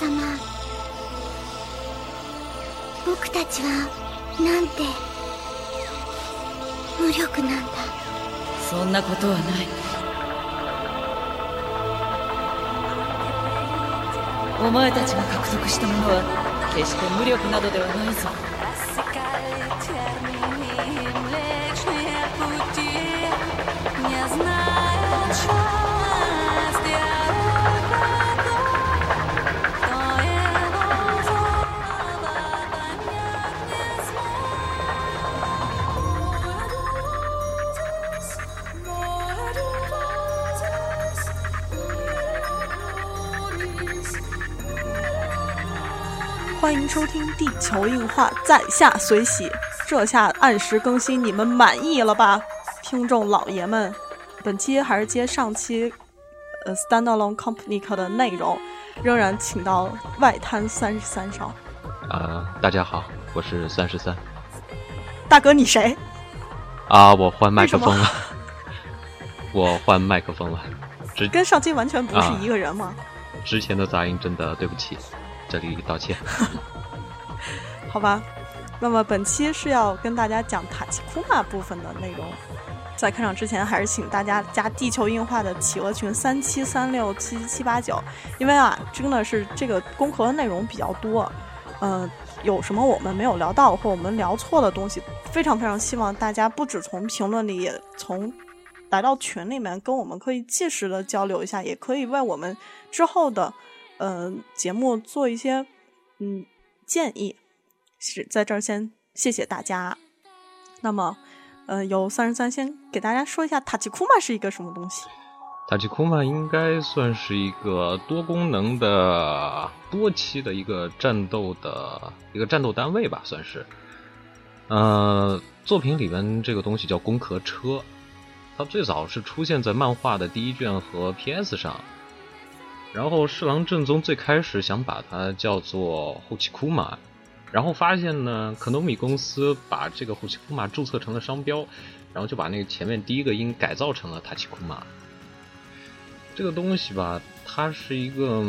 様。僕たちはなんて無力なんだ。そんなことはない。お前たちが獲得したものは決して無力などではないぞ欢迎收听《地球硬化在下随喜》，这下按时更新，你们满意了吧，听众老爷们？本期还是接上期呃 Standalone Company 的内容，仍然请到外滩三十三少。啊、大家好，我是三十三。大哥，你谁？啊，我换麦克风了，我换麦克风了，之跟上期完全不是啊。一个人吗？之前的杂音真的对不起，这里道歉。好吧，那么本期是要跟大家讲塔奇库玛部分的内容。在开场之前，还是请大家加地球硬化的企鹅群三七三六七七八九，因为啊，真的是这个工壳的内容比较多，呃，有什么我们没有聊到或我们聊错的东西，非常非常希望大家不只从评论里，也从来到群里面跟我们可以及时的交流一下，也可以为我们之后的呃节目做一些嗯建议。是在这儿先谢谢大家。那么，呃，由三十三先给大家说一下塔奇库玛是一个什么东西。塔奇库玛应该算是一个多功能的多期的一个战斗的一个战斗单位吧，算是。呃，作品里边这个东西叫攻壳车，它最早是出现在漫画的第一卷和 PS 上，然后侍郎正宗最开始想把它叫做后期库玛，然后发现呢，可能米公司把这个后期库玛注册成了商标，然后就把那个前面第一个音改造成了塔奇库玛。这个东西吧，它是一个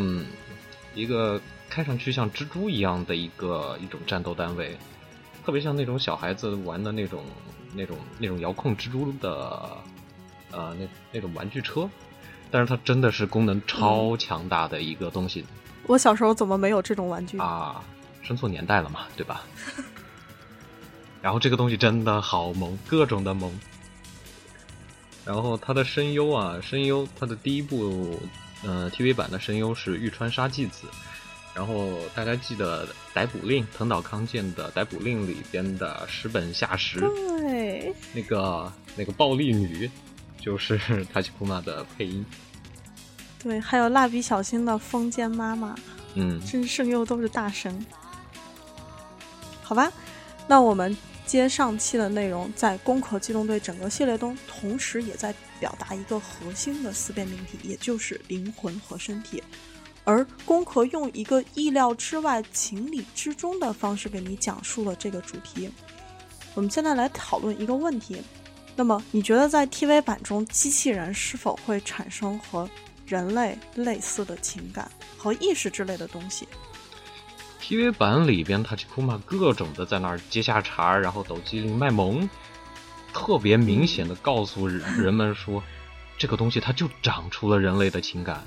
一个看上去像蜘蛛一样的一个一种战斗单位，特别像那种小孩子玩的那种那种那种遥控蜘蛛的呃那那种玩具车，但是它真的是功能超强大的一个东西、我小时候怎么没有这种玩具？啊，生错年代了嘛，对吧？然后这个东西真的好萌，各种的萌。然后它的声优啊，声优它的第一部呃 TV 版的声优是玉川沙纪子。然后大家记得《逮捕令》藤岛康介的《逮捕令》里边的石本夏实，对，那个那个暴力女，就是塔奇库玛的配音。对，还有蜡笔小新的风间妈妈，嗯，真声优都是大神。好吧，那我们接上期的内容，在《攻壳机动队》整个系列中，同时也在表达一个核心的思辨命题，也就是灵魂和身体。而攻壳用一个意料之外、情理之中的方式给你讲述了这个主题。我们现在来讨论一个问题：那么，你觉得在 TV 版中，机器人是否会产生和人类类似的情感和意识之类的东西？TV 版里边，塔奇库玛各种的在那儿接下茬，然后抖机灵卖萌，特别明显的告诉人人们说，这个东西它就长出了人类的情感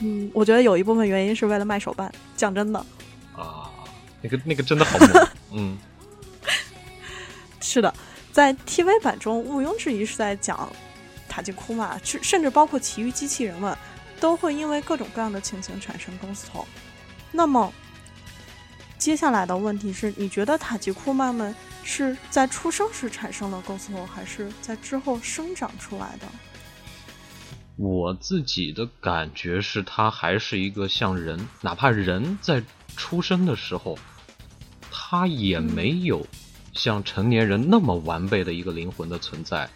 嗯，我觉得有一部分原因是为了卖手办。讲真的，啊，那个那个真的好萌，嗯是的，在 TV 版中毋庸置疑是在讲塔吉库玛，甚甚至包括其余机器人们都会因为各种各样的情形产生 ghost 头。那么，接下来的问题是，你觉得塔吉库玛们是在出生时产生了 ghost 头，还是在之后生长出来的？我自己的感觉是，它还是一个像人，哪怕人在出生的时候，他也没有像成年人那么完备的一个灵魂的存在。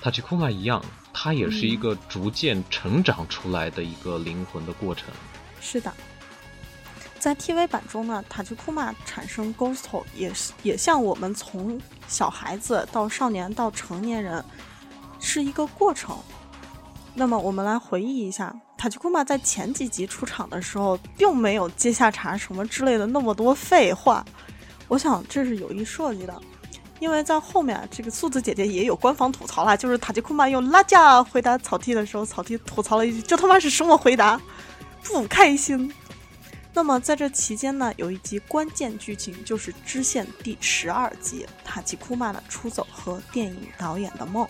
塔奇库玛一样，它也是一个逐渐成长出来的一个灵魂的过程。是的，在 TV 版中呢，塔吉库玛产生 Ghost 也是也像我们从小孩子到少年到成年人是一个过程。那么我们来回忆一下，塔吉库玛在前几集出场的时候，并没有接下茬什么之类的那么多废话。我想这是有意设计的，因为在后面这个素子姐姐也有官方吐槽啦，就是塔吉库玛用拉架回答草剃的时候，草剃吐槽了一句：“这他妈是什么回答？不开心。”那么在这期间呢，有一集关键剧情就是支线第十二集塔吉库玛的出走和电影导演的梦。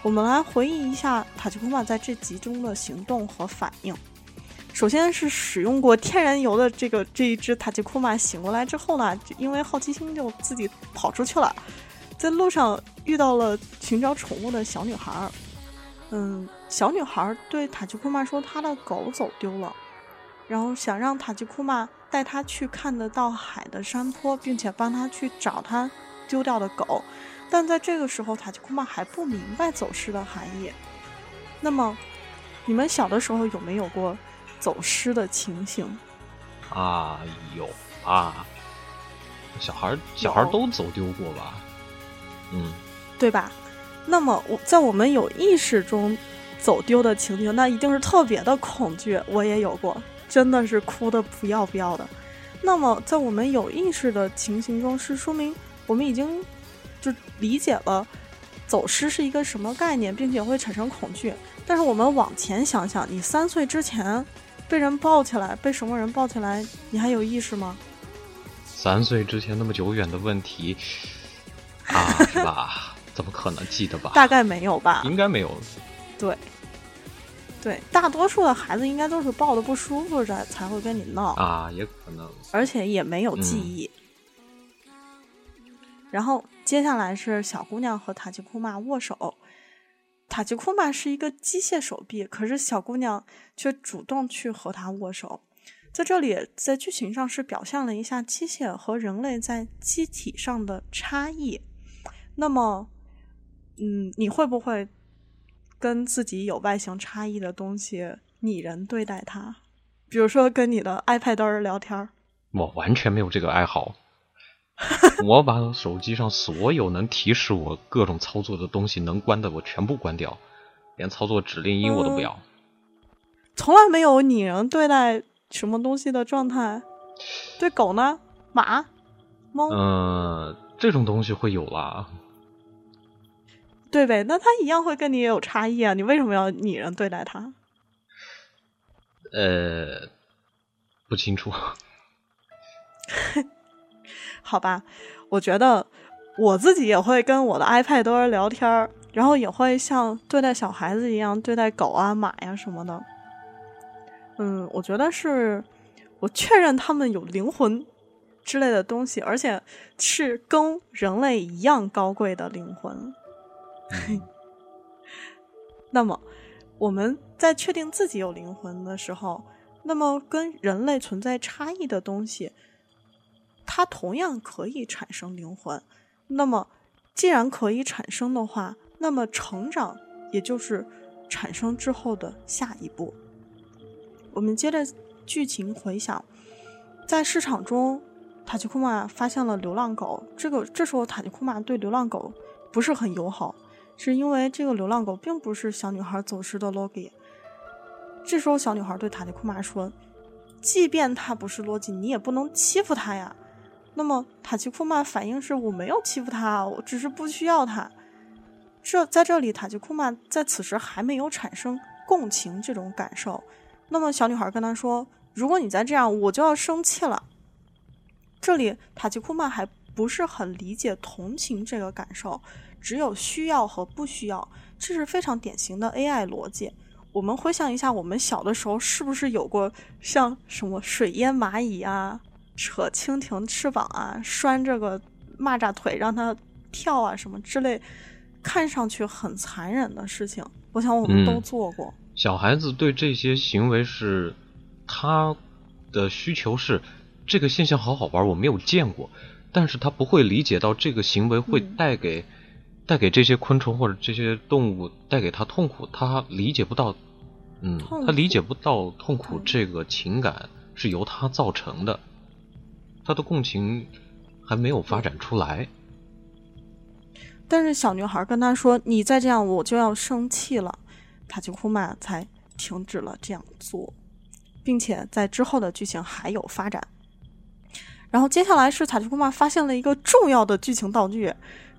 我们来回忆一下塔吉库玛在这集中的行动和反应。首先是使用过天然油的这个这一只塔吉库玛醒过来之后呢，就因为好奇心就自己跑出去了，在路上遇到了寻找宠物的小女孩。嗯，小女孩对塔吉库玛说她的狗走丢了，然后想让塔吉库玛带她去看得到海的山坡，并且帮她去找她丢掉的狗。但在这个时候，塔吉库玛还不明白走失的含义。那么，你们小的时候有没有过走失的情形？啊，有啊，小孩儿小孩儿都走丢过吧？嗯，对吧？那么我在我们有意识中走丢的情景，那一定是特别的恐惧。我也有过，真的是哭的不要不要的。那么在我们有意识的情形中，是说明我们已经就理解了走失是一个什么概念，并且会产生恐惧。但是我们往前想想，你三岁之前被人抱起来，被什么人抱起来，你还有意识吗？三岁之前那么久远的问题 啊，是吧？怎么可能记得吧？大概没有吧。应该没有。对，对，大多数的孩子应该都是抱的不舒服才才会跟你闹，啊，也可能。而且也没有记忆。然后接下来是小姑娘和塔吉库玛握手，塔吉库玛是一个机械手臂，可是小姑娘却主动去和他握手。在这里，在剧情上是表现了一下机械和人类在机体上的差异。那么，嗯，你会不会跟自己有外形差异的东西拟人对待它？比如说跟你的 iPad 儿聊天儿，我完全没有这个爱好。我把手机上所有能提示我各种操作的东西能关的，我全部关掉，连操作指令音我都不要。从来没有拟人对待什么东西的状态。对狗呢？马、猫，嗯、这种东西会有啦。对呗？那它一样会跟你也有差异啊！你为什么要拟人对待它？呃，不清楚。好吧，我觉得我自己也会跟我的 iPad 多人聊天儿，然后也会像对待小孩子一样对待狗啊、马呀什么的。嗯，我觉得是我确认他们有灵魂之类的东西，而且是跟人类一样高贵的灵魂。那么我们在确定自己有灵魂的时候，那么跟人类存在差异的东西，它同样可以产生灵魂。那么既然可以产生的话，那么成长也就是产生之后的下一步。我们接着剧情回想，在市场中，塔吉库玛发现了流浪狗。这个这时候，塔吉库玛对流浪狗不是很友好，是因为这个流浪狗并不是小女孩走失的 Logi。这时候，小女孩对塔吉库玛说：“即便它不是洛基，你也不能欺负它呀。”那么塔吉库曼反应是：“我没有欺负他，我只是不需要他。”这在这里，塔吉库曼在此时还没有产生共情这种感受。那么小女孩跟他说：“如果你再这样，我就要生气了。”这里塔吉库曼还不是很理解同情这个感受，只有需要和不需要，这是非常典型的 AI 逻辑。我们回想一下，我们小的时候是不是有过像什么水淹蚂蚁啊、扯蜻蜓翅膀啊、拴这个蚂蚱腿让它跳啊什么之类，看上去很残忍的事情？我想我们都嗯做过。小孩子对这些行为是他的需求是这个现象好好玩，我没有见过，但是他不会理解到这个行为会嗯带给、带给这些昆虫或者这些动物带给他痛苦，他理解不到，嗯，他理解不到痛苦这个情感是由他造成的，他的共情还没有发展出来。但是小女孩跟他说：“你再这样，我就要生气了。”塔吉库玛才停止了这样做，并且在之后的剧情还有发展。然后接下来是塔吉库玛发现了一个重要的剧情道具，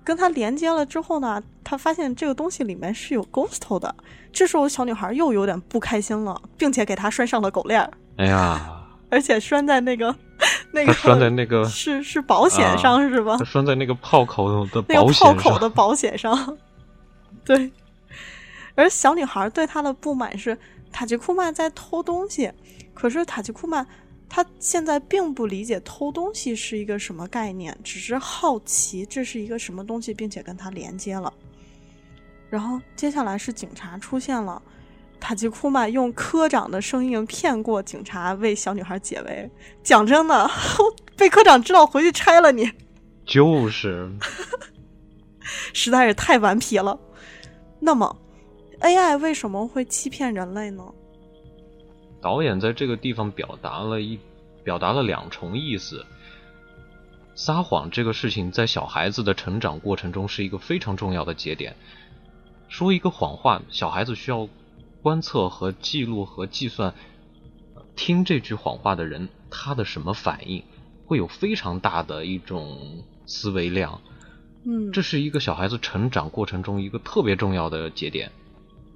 跟他连接了之后呢，他发现这个东西里面是有 ghost 的。这时候小女孩又有点不开心了，并且给他拴上了狗链儿，哎呀，而且拴在那个那个他拴在那个 是是保险上、是吧他？拴在那个炮口的那个保险上，炮口的保险上。对，而小女孩对他的不满是塔吉库曼在偷东西，可是塔吉库曼他现在并不理解偷东西是一个什么概念，只是好奇这是一个什么东西，并且跟他连接了。然后接下来是警察出现了。塔吉库曼用科长的声音骗过警察，为小女孩解围。讲真的，被科长知道回去拆了你。就是 实在是太顽皮了。那么，AI 为什么会欺骗人类呢？导演在这个地方表达了一表达了两重意思。撒谎这个事情在小孩子的成长过程中是一个非常重要的节点。说一个谎话，小孩子需要观测和记录和计算，呃听这句谎话的人他的什么反应，会有非常大的一种思维量。嗯，这是一个小孩子成长过程中一个特别重要的节点。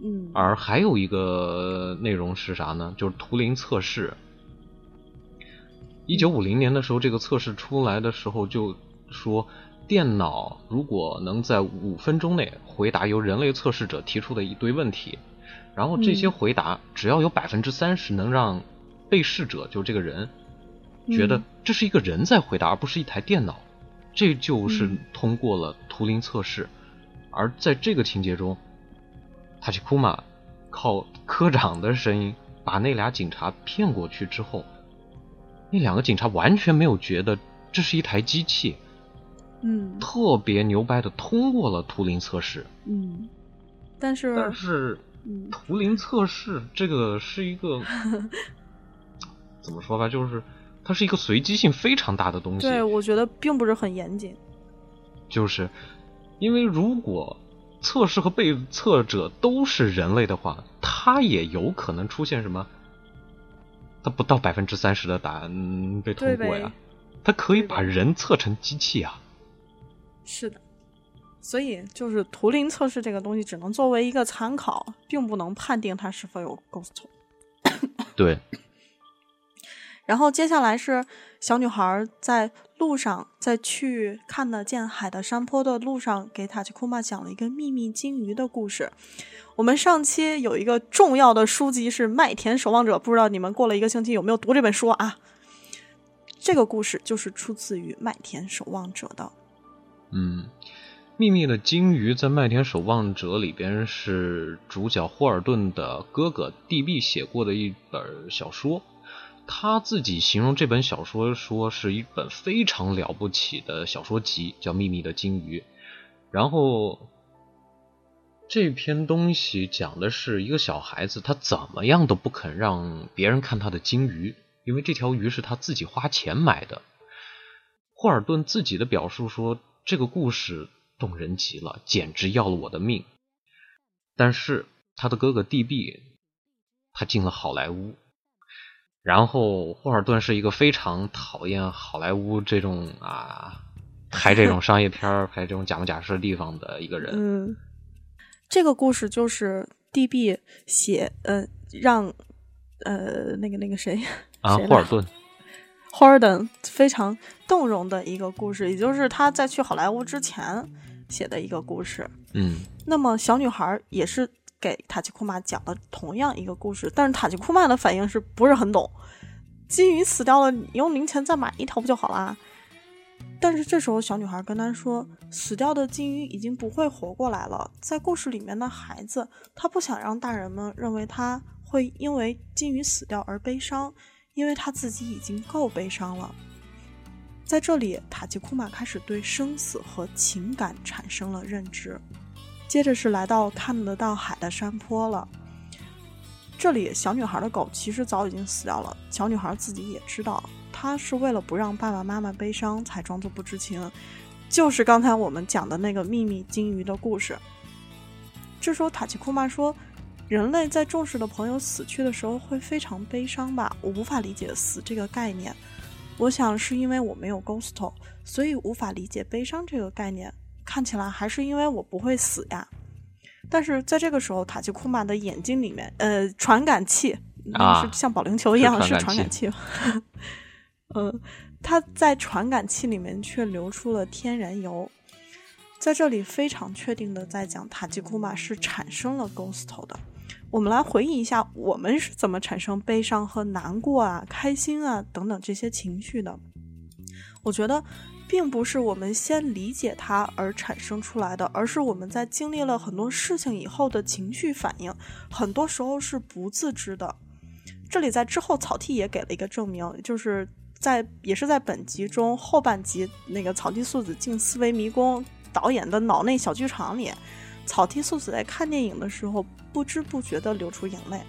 嗯而还有一个内容是啥呢？就是图灵测试。一九五零年的时候，这个测试出来的时候就说，电脑如果能在五分钟内回答由人类测试者提出的一堆问题，然后这些嗯。回答只要有百分之三十能让被试者就这个人觉得嗯这是一个人在回答，而不是一台电脑，这就是嗯。通过了图灵测试。而在这个情节中，塔奇库玛靠科长的声音把那俩警察骗过去之后，那两个警察完全没有觉得这是一台机器，嗯。特别牛掰的通过了图灵测试。嗯，但是但是嗯图灵测试这个是一个 怎么说吧，就是它是一个随机性非常大的东西。对我觉得并不是很严谨。就是因为如果测试和被测者都是人类的话，它也有可能出现什么？它不到百分之三十的答案嗯被通过呀，它可以把人测成机器啊。是的，所以就是图灵测试这个东西只能作为一个参考，并不能判定它是否有 ghost。对，然后接下来是小女孩在路上，在去看得见海的山坡的路上，给塔奇库玛讲了一个秘密金鱼的故事。我们上期有一个重要的书籍是《麦田守望者》，不知道你们过了一个星期有没有读这本书啊？这个故事就是出自于《麦田守望者》的。嗯，秘密的金鱼在《麦田守望者》里边是主角霍尔顿的哥哥 D.B. 写过的一本小说。他自己形容这本小说说是一本非常了不起的小说集，叫《秘密的金鱼》。然后这篇东西讲的是一个小孩子，他怎么样都不肯让别人看他的金鱼，因为这条鱼是他自己花钱买的。霍尔顿自己的表述说，这个故事动人极了，简直要了我的命。但是他的哥哥 DB，，他进了好莱坞，然后霍尔顿是一个非常讨厌好莱坞这种啊拍这种商业片儿、拍这种假模假式的地方的一个人。嗯，这个故事就是 DB 写，呃，让呃那个那个谁啊，谁霍尔顿，霍尔顿非常动容的一个故事，也就是他在去好莱坞之前写的一个故事。嗯，那么小女孩也是给塔奇库玛讲了同样一个故事，但是塔奇库玛的反应是不是很懂？金鱼死掉了，你用零钱再买一条不就好啦？但是这时候小女孩跟他说，死掉的金鱼已经不会活过来了。在故事里面的孩子，他不想让大人们认为他会因为金鱼死掉而悲伤，因为他自己已经够悲伤了。在这里，塔吉库玛开始对生死和情感产生了认知。接着是来到看得到海的山坡了。这里小女孩的狗其实早已经死掉了，小女孩自己也知道，她是为了不让爸爸妈妈悲伤才装作不知情，就是刚才我们讲的那个秘密金鱼的故事。这时候塔奇库玛说：“人类在重视的朋友死去的时候会非常悲伤吧？我无法理解死这个概念。我想是因为我没有 ghost，所以无法理解悲伤这个概念。看起来还是因为我不会死呀。但是在这个时候，塔奇库玛的眼睛里面，呃，传感器，啊是像保龄球一样是是传感器感器。呃，它在传感器里面却流出了天然油。在这里非常确定的在讲塔吉库玛是产生了 ghost 的。我们来回忆一下，我们是怎么产生悲伤和难过啊、开心啊等等这些情绪的。我觉得，并不是我们先理解它而产生出来的，而是我们在经历了很多事情以后的情绪反应，很多时候是不自知的。这里在之后草剃也给了一个证明，就是在也是在本集中后半集那个草剃素子进思维迷宫导演的脑内小剧场里，草剃素子在看电影的时候不知不觉地流出眼泪。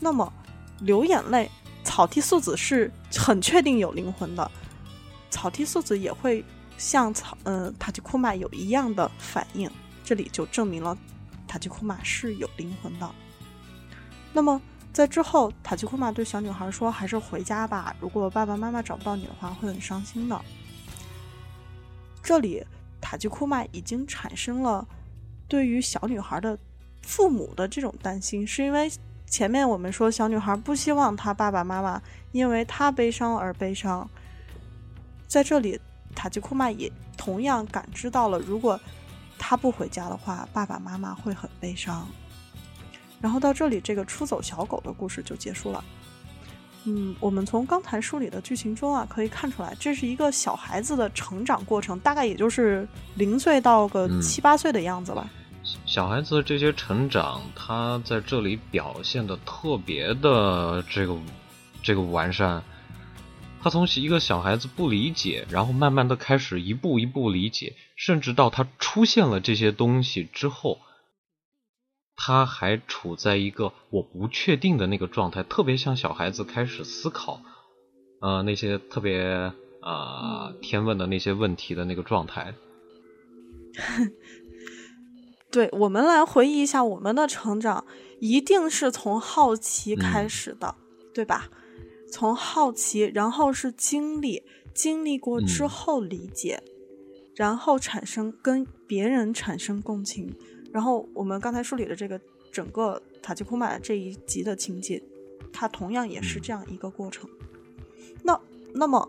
那么流眼泪，草剃素子是很确定有灵魂的，草剃素子也会像草呃塔吉库玛有一样的反应，这里就证明了塔吉库玛是有灵魂的。那么在之后，塔吉库玛对小女孩说：“还是回家吧，如果爸爸妈妈找不到你的话，会很伤心的。”这里塔吉库玛已经产生了对于小女孩的父母的这种担心，是因为前面我们说小女孩不希望她爸爸妈妈因为她悲伤而悲伤，在这里塔吉库玛也同样感知到了，如果她不回家的话，爸爸妈妈会很悲伤。然后到这里，这个出走小狗的故事就结束了。嗯，我们从刚才梳理的剧情中啊，可以看出来，这是一个小孩子的成长过程，大概也就是零岁到个嗯七八岁的样子吧。小孩子这些成长，他在这里表现的特别的这个这个完善。他从一个小孩子不理解，然后慢慢的开始一步一步理解，甚至到他出现了这些东西之后，他还处在一个我不确定的那个状态，特别像小孩子开始思考，呃，那些特别呃天问的那些问题的那个状态。对，我们来回忆一下我们的成长，一定是从好奇开始的，对吧？从好奇，然后是经历，经历过之嗯后理解，然后产生跟别人产生共情，然后我们刚才梳理的这个整个塔吉库玛这一集的情节，它同样也是这样一个过程。那那么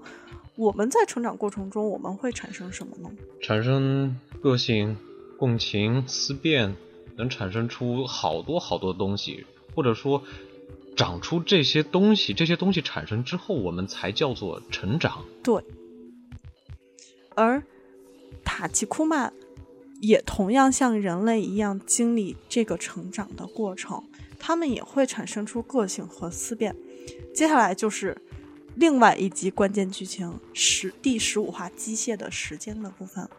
我们在成长过程中，我们会产生什么呢？产生个性、共情、思辨，能产生出好多好多东西，或者说长出这些东西。这些东西产生之后，我们才叫做成长。对，而塔奇库玛也同样像人类一样经历这个成长的过程，他们也会产生出个性和思辨。接下来就是另外一集关键剧情十第十五话机械的时间的部分。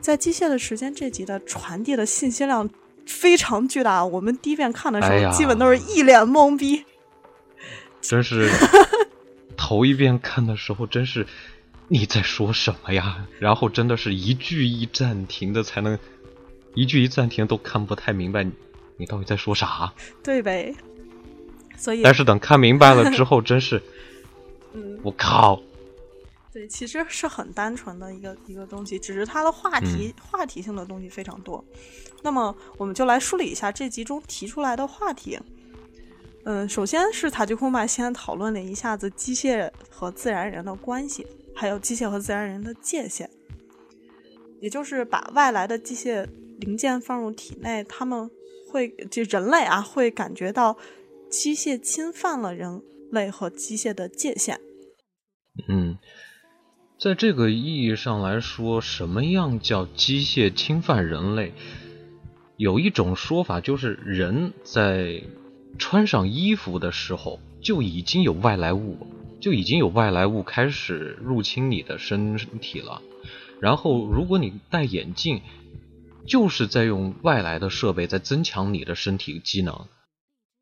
在机械的时间这集的传递的信息量非常巨大，我们第一遍看的时候，基本都是一脸懵逼。真是 头一遍看的时候，真是你在说什么呀？然后真的是一句一暂停的，才能一句一暂停都看不太明白你你到底在说啥。对呗？所以，但是等看明白了之后，真是 嗯，我靠，对，其实是很单纯的一个一个东西，只是它的话题、话题性的东西非常多。那么，我们就来梳理一下这集中提出来的话题。嗯，首先是塔吉库玛先讨论了一下子机械和自然人的关系，还有机械和自然人的界限，也就是把外来的机械零件放入体内，他们会就人类啊会感觉到机械侵犯了人类和机械的界限。嗯，在这个意义上来说，什么样叫机械侵犯人类？有一种说法就是，人在穿上衣服的时候就已经有外来物，就已经有外来物开始入侵你的身体了。然后，如果你戴眼镜，就是在用外来的设备在增强你的身体机能。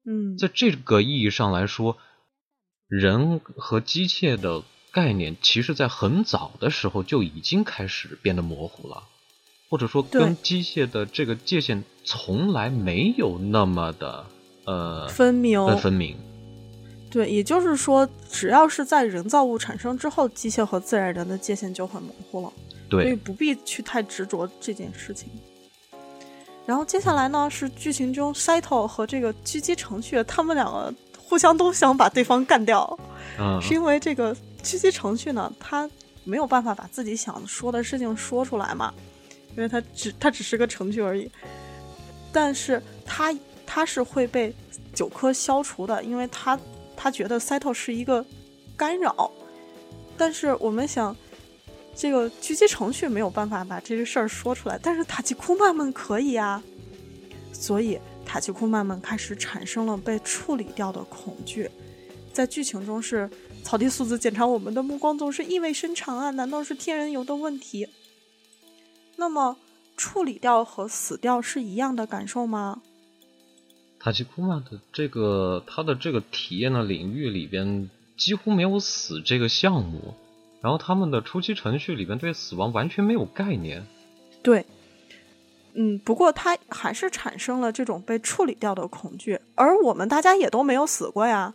嗯，在这个意义上来说，人和机械的概念，其实在很早的时候就已经开始变得模糊了。或者说跟机械的这个界限从来没有那么的呃分明呃分明。对，也就是说，只要是在人造物产生之后，机械和自然人的界限就很模糊了，所以，不必去太执着这件事情。然后接下来呢，是剧情中 Saito 和这个狙击程序，他们两个互相都想把对方干掉，嗯，是因为这个狙击程序呢，他没有办法把自己想说的事情说出来嘛，因为他只他只是个程序而已。但是他他是会被九颗消除的，因为他他觉得塞特是一个干扰。但是我们想，这个狙击程序没有办法把这个事儿说出来，但是塔吉库曼们可以啊。所以塔吉库曼们开始产生了被处理掉的恐惧。在剧情中是草地素子检查我们的目光总是意味深长啊，难道是天人油的问题？那么处理掉和死掉是一样的感受吗？塔奇库玛的这个他的这个体验的领域里边几乎没有死这个项目，然后他们的初期程序里边对死亡完全没有概念。对，嗯，不过他还是产生了这种被处理掉的恐惧，而我们大家也都没有死过呀，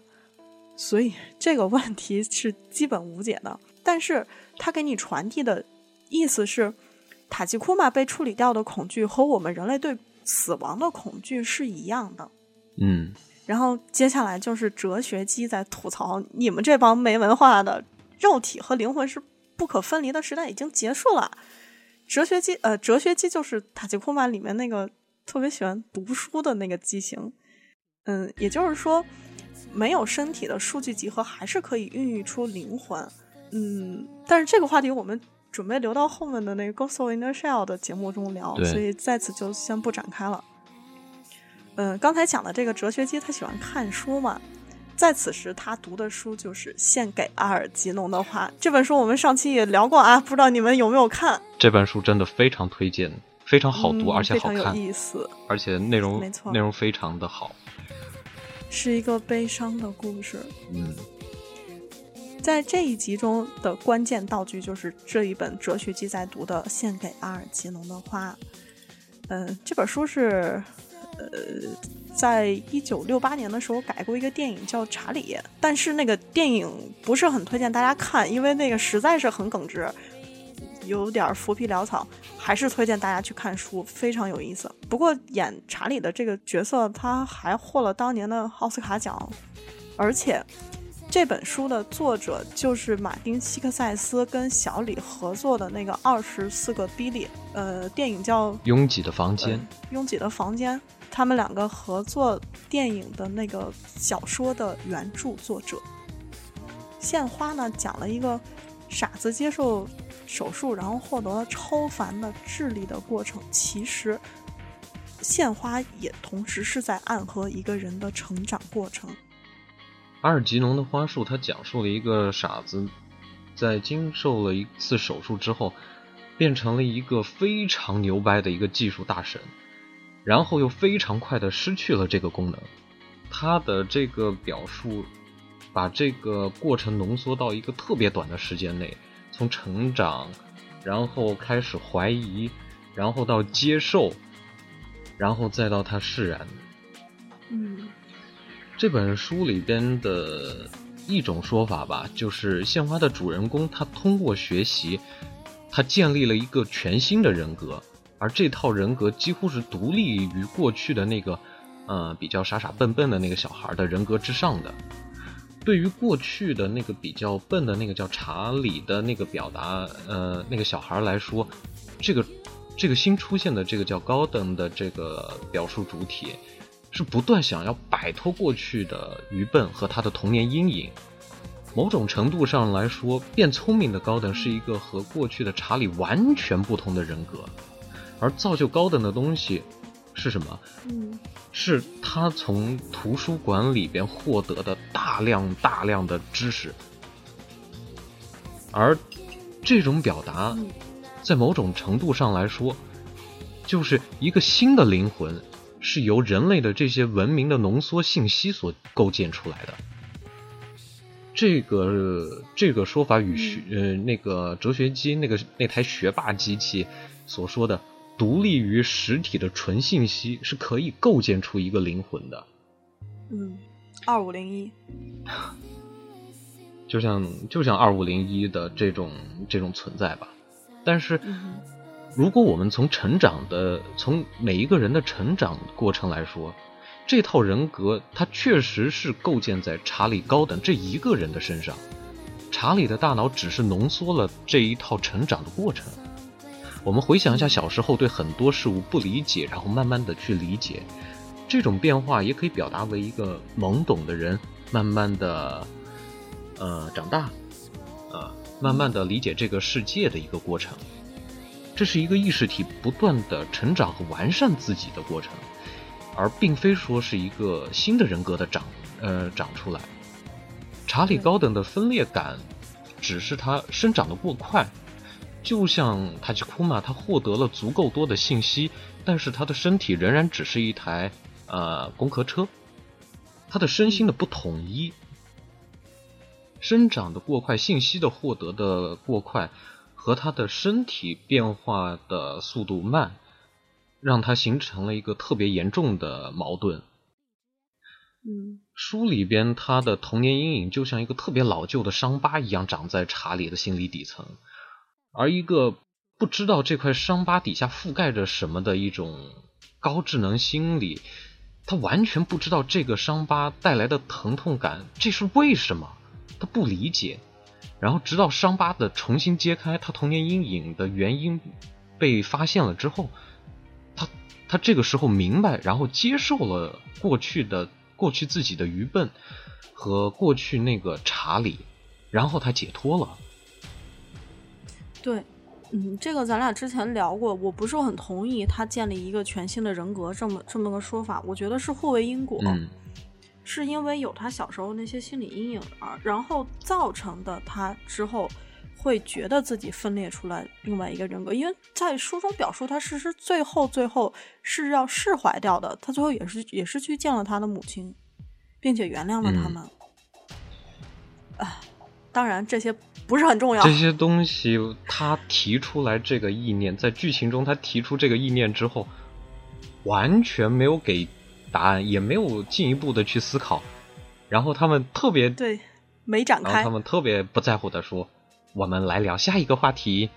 所以这个问题是基本无解的。但是它给你传递的意思是，塔吉库玛被处理掉的恐惧和我们人类对死亡的恐惧是一样的。嗯，然后接下来就是哲学机在吐槽你们这帮没文化的，肉体和灵魂是不可分离的时代已经结束了。哲学机，呃，哲学机就是塔吉库玛里面那个特别喜欢读书的那个机型。嗯，也就是说，没有身体的数据集合还是可以孕育出灵魂。嗯，但是这个话题我们准备留到后面的那个《Go So in the Shell》的节目中聊，所以在此就先不展开了。嗯，刚才讲的这个哲学机，他喜欢看书嘛，在此时他读的书就是《献给阿尔吉农的花》这本书，我们上期也聊过啊，不知道你们有没有看？这本书真的非常推荐，非常好读，嗯而且好非常有看，意思，而且内容没错内容非常的好。是一个悲伤的故事。嗯，在这一集中的关键道具就是这一本哲学机在读的《献给阿尔吉农的花》。嗯、这本书是呃，在一九六八年的时候改过一个电影叫《查理》，但是那个电影不是很推荐大家看，因为那个实在是很耿直，有点浮皮潦草，还是推荐大家去看书，非常有意思。不过演查理的这个角色，他还获了当年的奥斯卡奖，而且这本书的作者就是马丁·希克塞斯跟小李合作的那个《二十四个比利》，呃，电影叫《拥挤的房间，拥挤的房间》，他们两个合作电影的那个小说的原著作者。献花呢，讲了一个傻子接受手术，然后获得了超凡的智力的过程。其实，献花也同时是在暗合一个人的成长过程。阿尔吉农的花束，它讲述了一个傻子在经受了一次手术之后，变成了一个非常牛掰的一个技术大神，然后又非常快的失去了这个功能。他的这个表述，把这个过程浓缩到一个特别短的时间内，从成长，然后开始怀疑，然后到接受，然后再到他释然。嗯这本书里边的一种说法吧，就是献花的主人公他通过学习，他建立了一个全新的人格，而这套人格几乎是独立于过去的那个，呃，比较傻傻笨笨的那个小孩的人格之上的。对于过去的那个比较笨的那个叫查理的那个表达，呃，那个小孩来说，这个这个新出现的这个叫高登的这个表述主体，是不断想要摆脱过去的愚笨和他的童年阴影。某种程度上来说，变聪明的高登是一个和过去的查理完全不同的人格，而造就高等的东西是什么？嗯是他从图书馆里边获得的大量大量的知识，而这种表达，嗯在某种程度上来说，就是一个新的灵魂，是由人类的这些文明的浓缩信息所构建出来的。这个这个说法与学呃那个哲学机那个那台学霸机器所说的独立于实体的纯信息是可以构建出一个灵魂的。嗯，二五零一，就像就像二五零一的这种这种存在吧。但是，如果我们从成长的从每一个人的成长过程来说，这套人格它确实是构建在查理高等这一个人的身上。查理的大脑只是浓缩了这一套成长的过程。我们回想一下小时候对很多事物不理解，然后慢慢的去理解，这种变化也可以表达为一个懵懂的人慢慢的呃长大，呃慢慢的理解这个世界的一个过程。这是一个意识体不断的成长和完善自己的过程，而并非说是一个新的人格的长呃长出来。查理高等的分裂感，只是他生长的过快，就像塔奇库玛，他获得了足够多的信息，但是他的身体仍然只是一台呃工壳车，他的身心的不统一，生长的过快，信息的获得的过快，和他的身体变化的速度慢，让他形成了一个特别严重的矛盾。嗯，书里边他的童年阴影就像一个特别老旧的伤疤一样长在查理的心理底层，而一个不知道这块伤疤底下覆盖着什么的一种高智能心理，他完全不知道这个伤疤带来的疼痛感这是为什么，他不理解，然后直到伤疤的重新揭开，他童年阴影的原因被发现了之后，他他这个时候明白，然后接受了过去的。过去自己的愚笨和过去那个查理，然后他解脱了。对，嗯，这个咱俩之前聊过，我不是很同意他建立一个全新的人格这么这么个说法，我觉得是互为因果，嗯，是因为有他小时候那些心理阴影而然后造成的，他之后会觉得自己分裂出来另外一个人格，因为在书中表述他其实最后最后是要释怀掉的，他最后也是也是去见了他的母亲，并且原谅了他们。啊，当然这些不是很重要。这些东西他提出来这个意念，在剧情中他提出这个意念之后，完全没有给答案，也没有进一步的去思考，然后他们特别对没展开，然后他们特别不在乎的说。我们来聊下一个话题。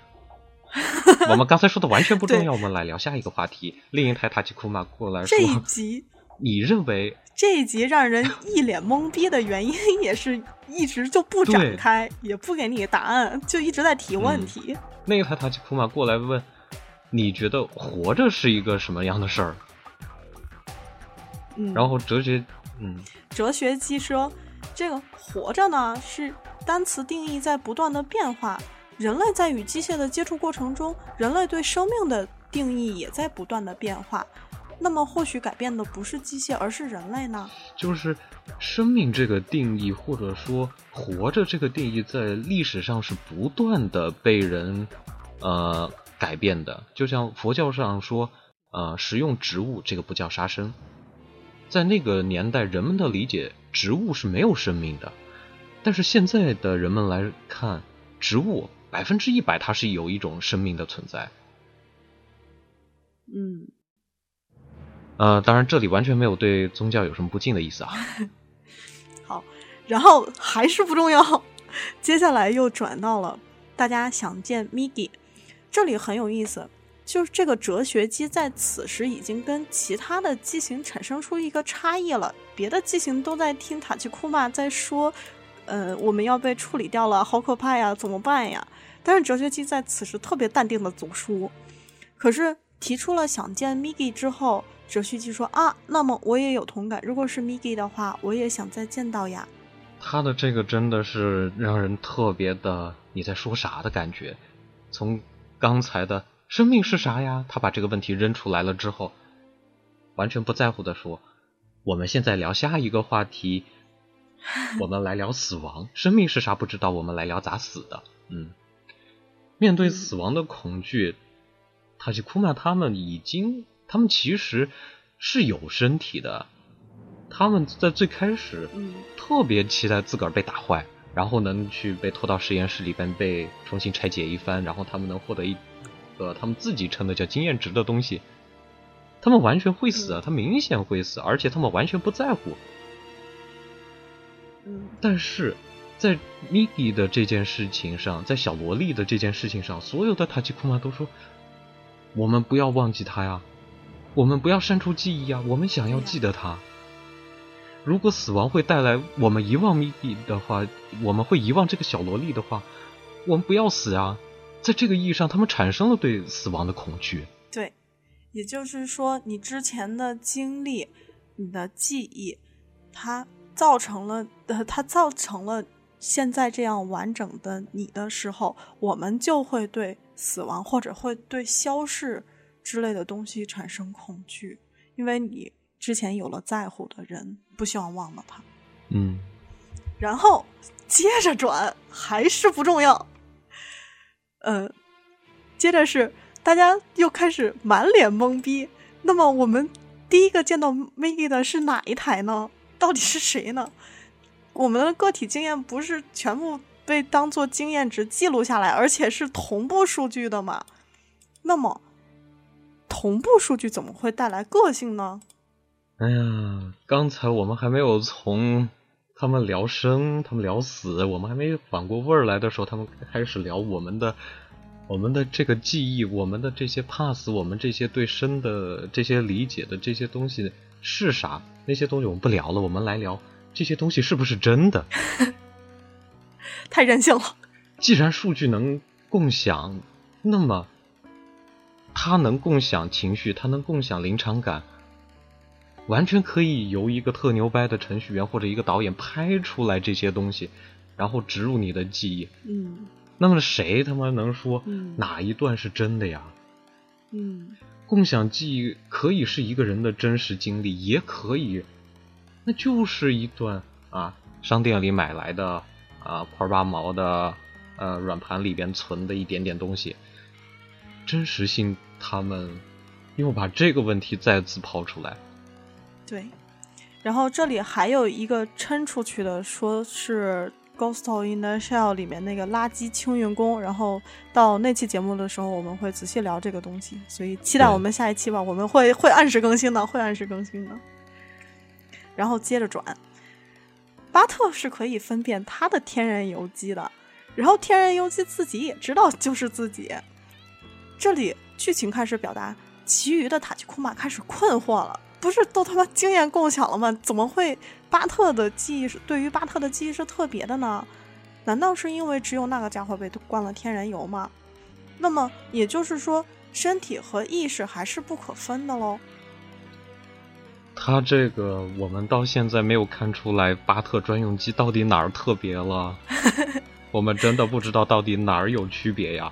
我们刚才说的完全不重要，我们来聊下一个话题。另一台塔奇库玛过来说：“这一集，你认为这一集让人一脸懵逼的原因，也是一直就不展开，也不给你答案，就一直在提问题。”那一台塔奇库玛过来问：“你觉得活着是一个什么样的事儿？”嗯，然后哲学，嗯，哲学机说：“这个活着呢是。”单词定义在不断的变化，人类在与机械的接触过程中，人类对生命的定义也在不断的变化。那么，或许改变的不是机械，而是人类呢？就是生命这个定义，或者说活着这个定义，在历史上是不断的被人呃改变的。就像佛教上说，呃，食用植物这个不叫杀生，在那个年代，人们的理解，植物是没有生命的。但是现在的人们来看，植物百分之一百它是有一种生命的存在。嗯，呃，当然这里完全没有对宗教有什么不敬的意思啊。好，然后还是不重要，接下来又转到了大家想见 Migi，这里很有意思，就是这个哲学机在此时已经跟其他的机型产生出一个差异了，别的机型都在听塔奇库玛在说。呃，我们要被处理掉了，好可怕呀！怎么办呀？但是哲学机在此时特别淡定的走书，可是提出了想见 Migi 之后，哲学机说啊，那么我也有同感，如果是 Migi 的话，我也想再见到呀。他的这个真的是让人特别的你在说啥的感觉。从刚才的生命是啥呀？他把这个问题扔出来了之后，完全不在乎的说，我们现在聊下一个话题。我们来聊死亡，生命是啥不知道，我们来聊咋死的。嗯，面对死亡的恐惧，塔吉库玛他们已经，他们其实是有身体的。他们在最开始，特别期待自个儿被打坏，然后能去被拖到实验室里边被重新拆解一番，然后他们能获得一个他们自己称的叫经验值的东西，他们完全会死啊，他明显会死，而且他们完全不在乎。嗯但是在 Miki 的这件事情上，在小萝莉的这件事情上，所有的塔奇库玛都说：“我们不要忘记他呀，我们不要删除记忆呀，我们想要记得他。如果死亡会带来我们遗忘 Migi 的话，我们会遗忘这个小萝莉的话，我们不要死啊！在这个意义上，他们产生了对死亡的恐惧。对，也就是说，你之前的经历、你的记忆，它造成了呃，它造成了现在这样完整的你的时候，我们就会对死亡或者会对消逝之类的东西产生恐惧，因为你之前有了在乎的人，不希望忘了他。嗯，然后接着转还是不重要。呃，接着是大家又开始满脸懵逼。那么我们第一个见到 Maggie 的是哪一台呢？到底是谁呢？我们的个体经验不是全部被当做经验值记录下来，而且是同步数据的嘛？那么同步数据怎么会带来个性呢？哎呀，刚才我们还没有从他们聊生，他们聊死，我们还没缓过味儿来的时候，他们开始聊我们的、我们的这个记忆，我们的这些 pass，我们这些对生的这些理解的这些东西是啥？那些东西我们不聊了，我们来聊这些东西是不是真的？太任性了。既然数据能共享，那么它能共享情绪，它能共享临场感，完全可以由一个特牛掰的程序员或者一个导演拍出来这些东西，然后植入你的记忆。嗯那么谁他妈能说嗯哪一段是真的呀？嗯共享记忆可以是一个人的真实经历，也可以，那就是一段啊商店里买来的啊块八毛的呃软盘里边存的一点点东西，真实性他们又把这个问题再次抛出来。对，然后这里还有一个抻出去的，说是《Ghost in the Shell》里面那个垃圾清运工。然后到那期节目的时候，我们会仔细聊这个东西，所以期待我们下一期吧，我们会会按时更新的，会按时更新的。然后接着转，巴特是可以分辨他的天然游击的，然后天然游击自己也知道就是自己。这里剧情开始表达，其余的塔奇库玛开始困惑了。不是都他妈经验共享了吗？怎么会巴特的记忆是对于巴特的记忆是特别的呢？难道是因为只有那个家伙被灌了天然油吗？那么也就是说，身体和意识还是不可分的喽。他这个我们到现在没有看出来巴特专用机到底哪儿特别了，我们真的不知道到底哪儿有区别呀。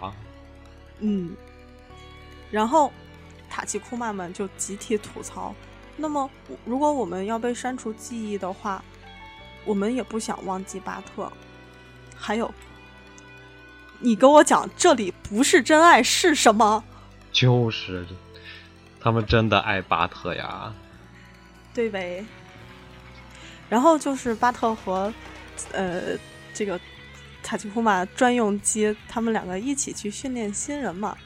嗯，然后塔奇库曼们就集体吐槽。那么，如果我们要被删除记忆的话，我们也不想忘记巴特。还有，你跟我讲，这里不是真爱是什么？就是，他们真的爱巴特呀。对呗。然后就是巴特和呃这个塔奇库玛专用机，他们两个一起去训练新人嘛。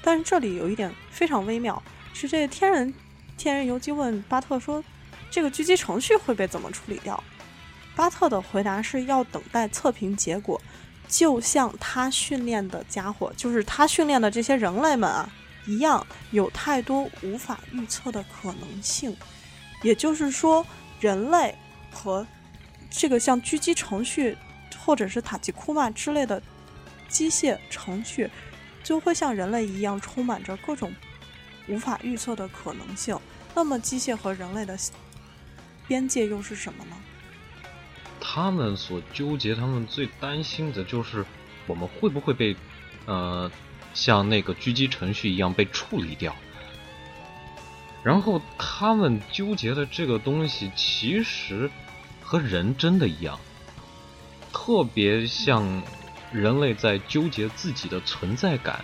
但是这里有一点非常微妙，是这个天人天人游击问巴特说：“这个狙击程序会被怎么处理掉？”巴特的回答是要等待测评结果，就像他训练的家伙，就是他训练的这些人类们啊一样，有太多无法预测的可能性。也就是说，人类和这个像狙击程序或者是塔吉库曼之类的机械程序，就会像人类一样充满着各种无法预测的可能性。那么，机械和人类的边界又是什么呢？他们所纠结，他们最担心的就是我们会不会被呃像那个狙击程序一样被处理掉。然后他们纠结的这个东西，其实和人真的一样，特别像人类在纠结自己的存在感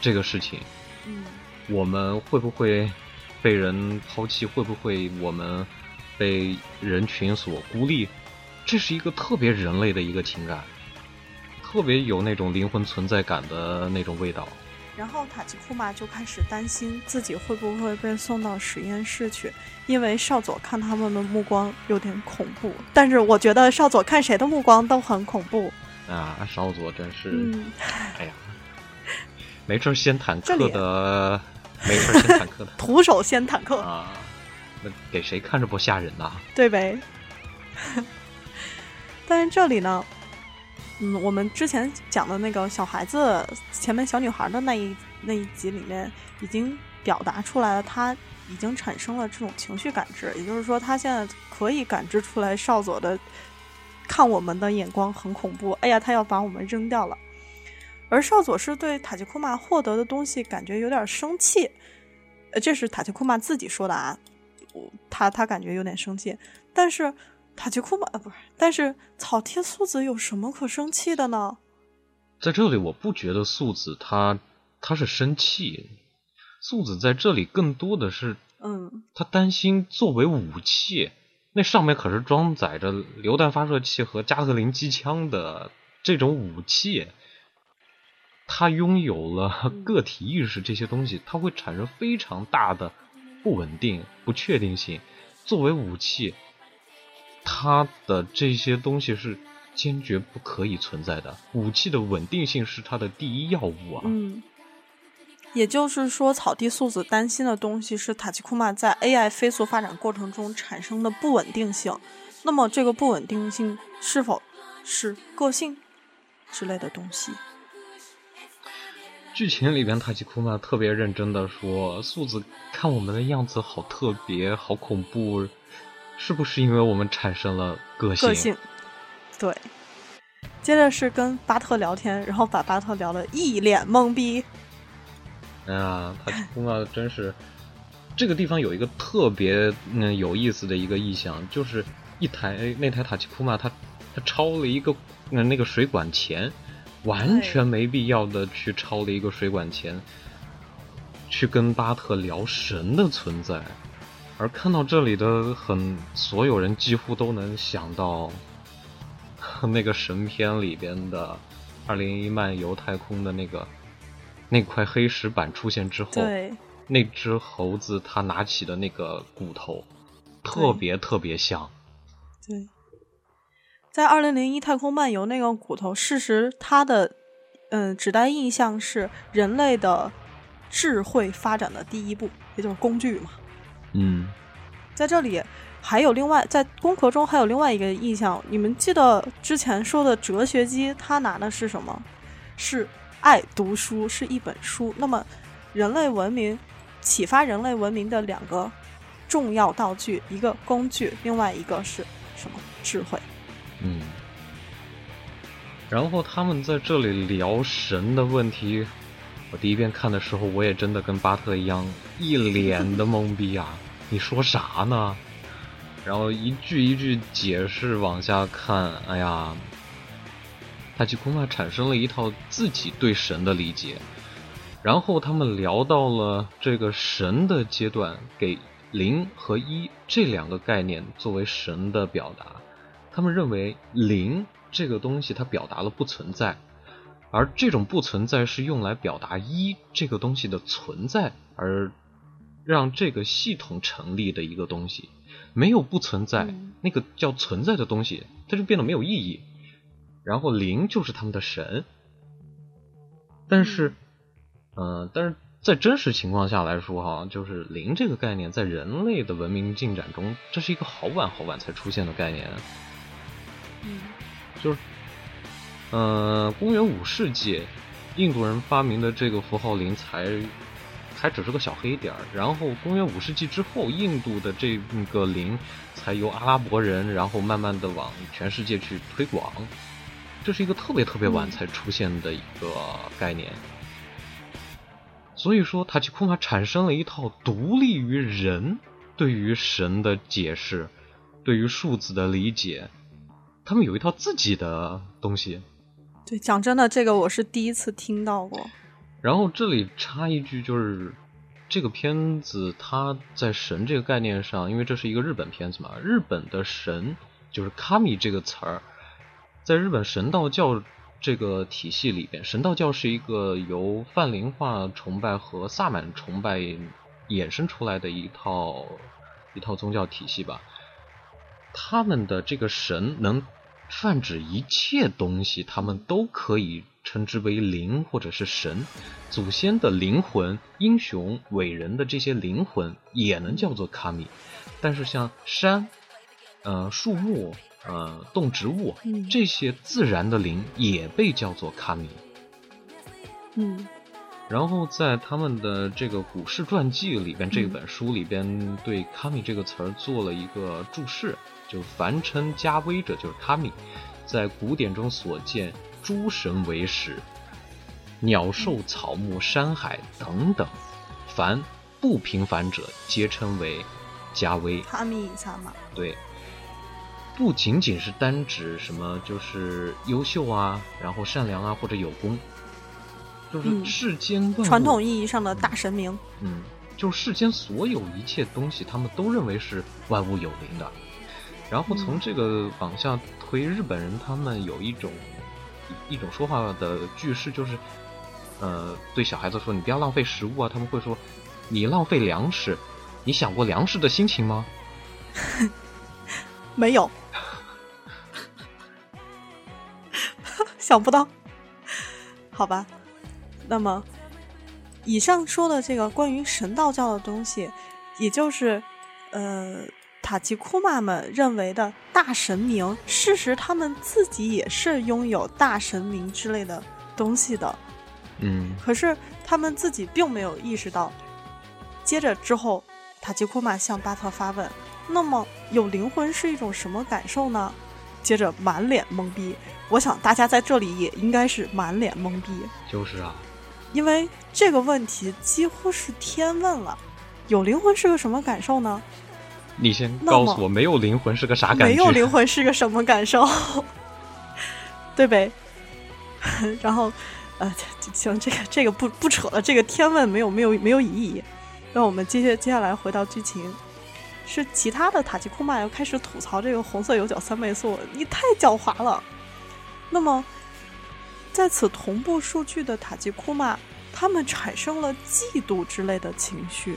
这个事情。嗯我们会不会被人抛弃？会不会我们被人群所孤立？这是一个特别人类的一个情感，特别有那种灵魂存在感的那种味道。然后塔吉库玛就开始担心自己会不会被送到实验室去，因为少佐看他们的目光有点恐怖。但是我觉得少佐看谁的目光都很恐怖。啊，少佐真是，嗯，哎呀，没事儿先坦克的，没事儿先坦克的 徒手先坦克，啊，那给谁看着不吓人呐？对呗？但是这里呢，嗯，我们之前讲的那个小孩子前面小女孩的那一那一集里面，已经表达出来了，他已经产生了这种情绪感知，也就是说，他现在可以感知出来少佐的看我们的眼光很恐怖，哎呀，他要把我们扔掉了。而少佐是对塔吉库玛获得的东西感觉有点生气，呃，这是塔吉库玛自己说的啊，我他他感觉有点生气，但是塔吉库玛呃不是，但是草剃素子有什么可生气的呢？在这里，我不觉得素子他他是生气，素子在这里更多的是嗯，他担心作为武器，那上面可是装载着榴弹发射器和加特林机枪的这种武器，他拥有了个体意识这些东西，它会产生非常大的不稳定、不确定性。作为武器，它的这些东西是坚决不可以存在的。武器的稳定性是它的第一要务啊！嗯，也就是说，草地素子担心的东西是塔奇库玛在 AI 飞速发展过程中产生的不稳定性。那么，这个不稳定性是否是个性之类的东西？剧情里边，塔奇库玛特别认真的说：“素子看我们的样子好特别，好恐怖，是不是因为我们产生了个性？”个性，对。接着是跟巴特聊天，然后把巴特聊得一脸懵逼。哎呀，塔奇库玛真是这个地方有一个特别嗯有意思的一个意象，就是一台那台塔奇库玛，他他抄了一个嗯那个水管钳，完全没必要的去抄了一个水管钳，去跟巴特聊神的存在，而看到这里的很所有人几乎都能想到那个神片里边的二零一漫游太空的那个那块黑石板出现之后，对，那只猴子它拿起的那个骨头，特别特别像。对，在二零零一太空漫游那个骨头，事实它的嗯指代印象是人类的智慧发展的第一步，也就是工具嘛。嗯，在这里还有另外在工壳中还有另外一个意象，你们记得之前说的哲学机，它拿的是什么？是爱读书，是一本书。那么人类文明启发人类文明的两个重要道具，一个工具，另外一个是什么？智慧。嗯，然后他们在这里聊神的问题，我第一遍看的时候，我也真的跟巴特一样，一脸的懵逼啊！你说啥呢？然后一句一句解释往下看，哎呀，塔奇库玛产生了一套自己对神的理解。然后他们聊到了这个神的阶段，给零和一这两个概念作为神的表达。他们认为零这个东西它表达了不存在，而这种不存在是用来表达一这个东西的存在，而让这个系统成立的一个东西。没有不存在，嗯那个叫存在的东西，它就变得没有意义。然后零就是他们的神，但是，呃，但是在真实情况下来说，哈，就是零这个概念在人类的文明进展中，这是一个好晚好晚才出现的概念。嗯就是，呃，公元五世纪，印度人发明的这个符号零才还只是个小黑点儿，然后公元五世纪之后，印度的这个零才由阿拉伯人，然后慢慢的往全世界去推广，这是一个特别特别晚嗯才出现的一个概念。所以说，塔奇库玛产生了一套独立于人对于神的解释，对于数字的理解，他们有一套自己的东西。对，讲真的，这个我是第一次听到过。然后这里插一句，就是这个片子它在神这个概念上，因为这是一个日本片子嘛，日本的神就是 kami 这个词儿，在日本神道教这个体系里边，神道教是一个由泛灵化崇拜和萨满崇拜衍生出来的一套一套宗教体系吧。他们的这个神能泛指一切东西，他们都可以称之为灵或者是神。祖先的灵魂、英雄伟人的这些灵魂也能叫做卡米。但是像山、呃树木、呃动植物嗯这些自然的灵也被叫做卡米。嗯然后在他们的这个股市传记里边，这本书里边对“卡米”这个词儿做了一个注释，就凡称加威者就是卡米，在古典中所见诸神为始，鸟兽草木山海等等，凡不平凡者皆称为加威。卡米一下嘛，对，不仅仅是单指什么就是优秀啊，然后善良啊或者有功，就是嗯世间万物传统意义上的大神明。嗯，就世间所有一切东西，他们都认为是万物有灵的。然后从这个往下推，日本人他们有一种一种说话的句式，就是呃，对小孩子说你不要浪费食物啊，他们会说你浪费粮食，你想过粮食的心情吗？没有，想不到，好吧。那么，以上说的这个关于神道教的东西，也就是呃塔吉库玛们认为的大神明，事实他们自己也是拥有大神明之类的东西的，嗯可是他们自己并没有意识到。接着之后，塔吉库玛向巴特发问：“那么有灵魂是一种什么感受呢？”接着满脸懵逼。我想大家在这里也应该是满脸懵逼，就是啊，因为这个问题几乎是天问了。有灵魂是个什么感受呢？你先告诉我，没有灵魂是个啥感觉？没有灵魂是个什么感受？对呗？然后，呃，行，这个这个不不扯了，这个天问没有没有没有意义。那我们接下接下来回到剧情，是其他的塔吉库曼又开始吐槽这个红色有角三倍速，你太狡猾了。那么，在此同步数据的塔吉库玛，他们产生了嫉妒之类的情绪。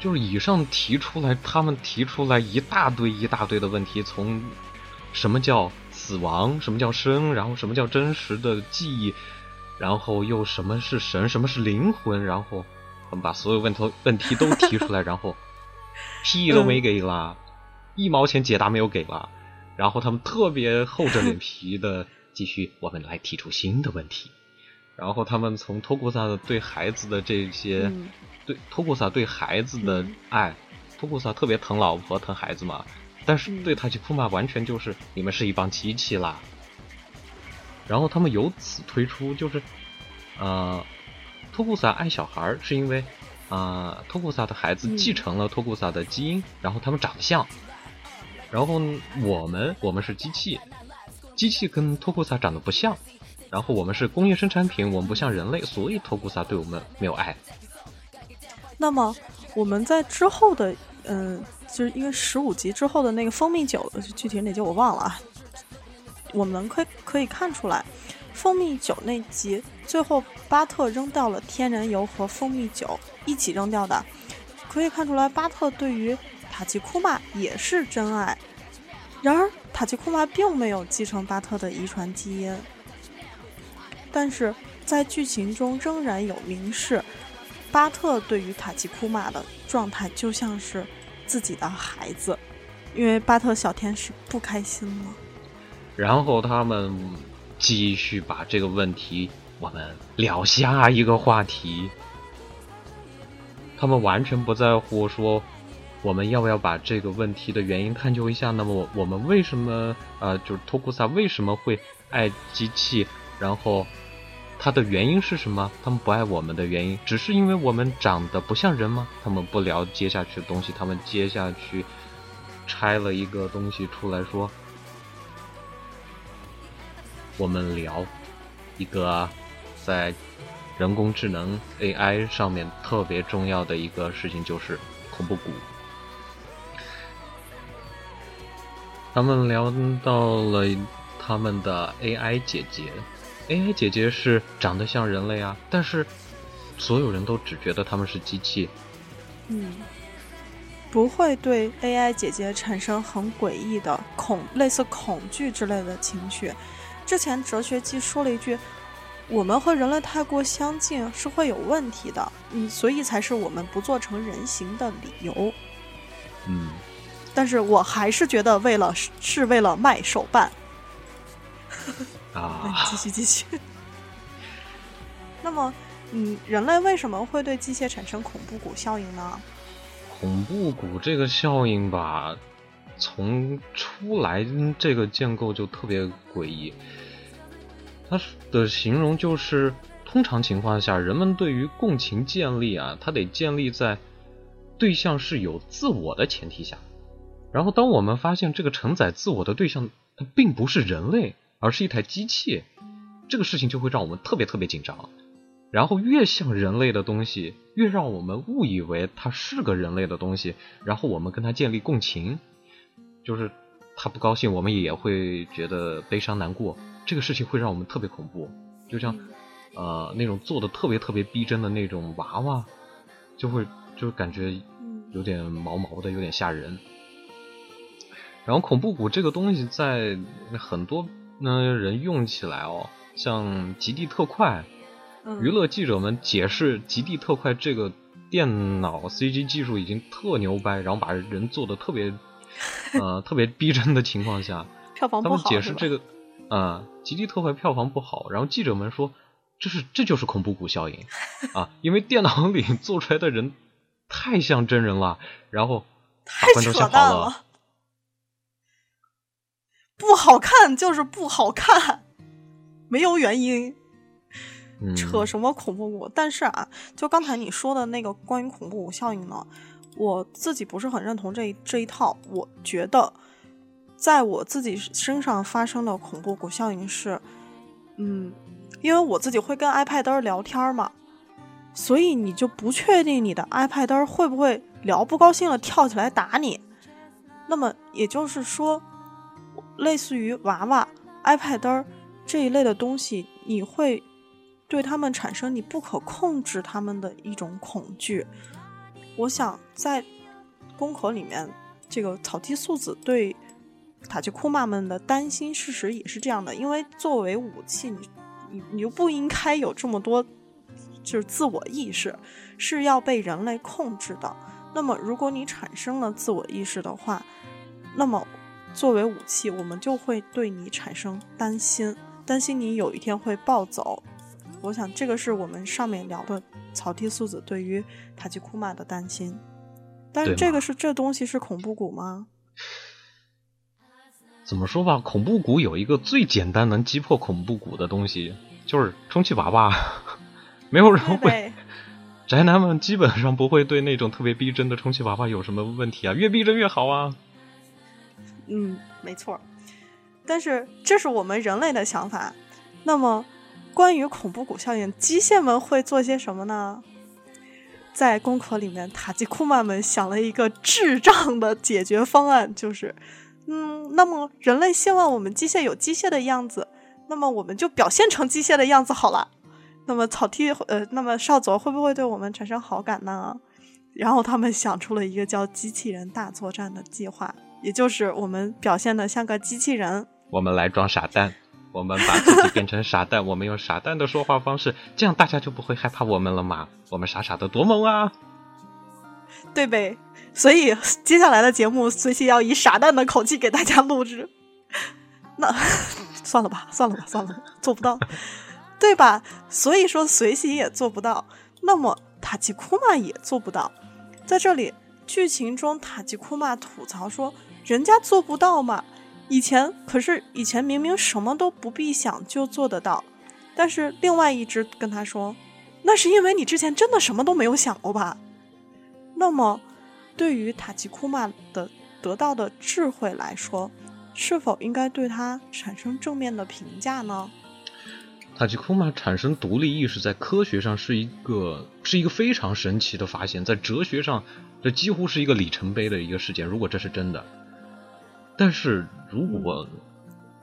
就是以上提出来，他们提出来一大堆一大堆的问题，从什么叫死亡，什么叫生，然后什么叫真实的记忆，然后又什么是神，什么是灵魂，然后他们把所有问题问题都提出来，然后屁都没给啦，一毛钱解答没有给啦，然后他们特别厚着脸皮的继续，我们来提出新的问题，然后他们从托古萨的对孩子的这些。嗯。对托古萨对孩子的爱，托古萨特别疼老婆疼孩子嘛，但是嗯对塔吉库玛完全就是你们是一帮机器啦。然后他们由此推出就是，呃，托古萨爱小孩儿是因为，啊、托古萨的孩子嗯。继承了托古萨的基因，然后他们长得像，然后我们我们是机器，机器跟托库萨长得不像，然后我们是工业生产品，我们不像人类，所以托库萨对我们没有爱。那么我们在之后的，嗯、就是因为十五集之后的那个蜂蜜酒，具体哪集我忘了啊。我们可以可以看出来，蜂蜜酒那集最后巴特扔掉了天然油和蜂蜜酒一起扔掉的，可以看出来巴特对于塔吉库玛也是真爱。然而塔吉库玛并没有继承巴特的遗传基因，但是在剧情中仍然有明示。巴特对于塔吉库玛的状态就像是自己的孩子，因为巴特小天使不开心了。然后他们继续把这个问题，我们聊下一个话题。他们完全不在乎说我们要不要把这个问题的原因探究一下。那么我我们为什么呃，就是托库萨为什么会爱机器？然后它的原因是什么？他们不爱我们的原因，只是因为我们长得不像人吗？他们不聊接下去的东西，他们接下去拆了一个东西出来说。我们聊一个在人工智能 AI 上面特别重要的一个事情，就是恐怖谷。他们聊到了他们的 AI 姐姐，AI 姐姐是长得像人类啊，但是所有人都只觉得他们是机器。嗯，不会对 AI 姐姐产生很诡异的恐，类似恐惧之类的情绪。之前哲学季说了一句：“我们和人类太过相近是会有问题的。”嗯，所以才是我们不做成人形的理由。嗯，但是我还是觉得为了是为了卖手办。啊，继 续继续。那么，嗯，人类为什么会对机械产生恐怖谷效应呢？恐怖谷这个效应吧，从出来这个建构就特别诡异。它的形容就是，通常情况下，人们对于共情建立啊，它得建立在对象是有自我的前提下。然后，当我们发现这个承载自我的对象，它并不是人类。而是一台机器，这个事情就会让我们特别特别紧张。然后越像人类的东西，越让我们误以为它是个人类的东西，然后我们跟他建立共情，就是他不高兴，我们也会觉得悲伤难过。这个事情会让我们特别恐怖，就像呃那种做的特别特别逼真的那种娃娃，就会就感觉有点毛毛的，有点吓人。然后恐怖谷这个东西在很多。那人用起来哦，像极地特快，娱乐记者们解释极地特快这个电脑 CG 技术已经特牛掰，然后把人做的特别 呃特别逼真的情况下，票房他们解释这个啊极地特快票房不好，然后记者们说这是这就是恐怖谷效应 啊，因为电脑里 做出来的人太像真人了，然后把观众吓跑了。不好看 就是不好看，没有原因，扯什么恐怖谷？但是啊，就刚才你说的那个关于恐怖谷效应呢，我自己不是很认同这这一套。我觉得，在我自己身上发生的恐怖谷效应是，嗯，因为我自己会跟 iPad 聊天嘛，所以你就不确定你的 iPad 会不会聊不高兴了跳起来打你。那么也就是说。类似于娃娃、iPad 这一类的东西，你会对他们产生你不可控制他们的一种恐惧。我想在宫口里面，这个草地素子对塔吉库玛们的担心，事实也是这样的。因为作为武器，你你你就不应该有这么多就是自我意识，是要被人类控制的。那么，如果你产生了自我意识的话，那么。作为武器，我们就会对你产生担心，担心你有一天会暴走。我想，这个是我们上面聊的草地素子对于塔吉库玛的担心。但是，这个是这东西是恐怖谷吗？怎么说吧，恐怖谷有一个最简单能击破恐怖谷的东西，就是充气娃娃。没有人会，宅男们基本上不会对那种特别逼真的充气娃娃有什么问题啊，越逼真越好啊。嗯，没错，但是这是我们人类的想法。那么，关于恐怖谷效应，机械们会做些什么呢？在功课里面，塔吉库曼们想了一个智障的解决方案，就是，嗯，那么人类希望我们机械有机械的样子，那么我们就表现成机械的样子好了。那么草地，呃，那么少佐会不会对我们产生好感呢？然后他们想出了一个叫“机器人大作战”的计划。也就是我们表现的像个机器人，我们来装傻蛋，我们把自己变成傻蛋，我们用傻蛋的说话方式，这样大家就不会害怕我们了嘛？我们傻傻的多萌啊，对呗？所以接下来的节目随喜要以傻蛋的口气给大家录制，那 算了吧，算了吧，算了，做不到，对吧？所以说随喜也做不到，那么塔吉库玛也做不到，在这里剧情中塔吉库玛吐槽说。人家做不到嘛？以前可是以前明明什么都不必想就做得到，但是另外一只跟他说，那是因为你之前真的什么都没有想过吧？那么，对于塔吉库玛的得到的智慧来说，是否应该对他产生正面的评价呢？塔吉库玛产生独立意识，在科学上是一个是一个非常神奇的发现，在哲学上，这几乎是一个里程碑的一个事件。如果这是真的。但是如果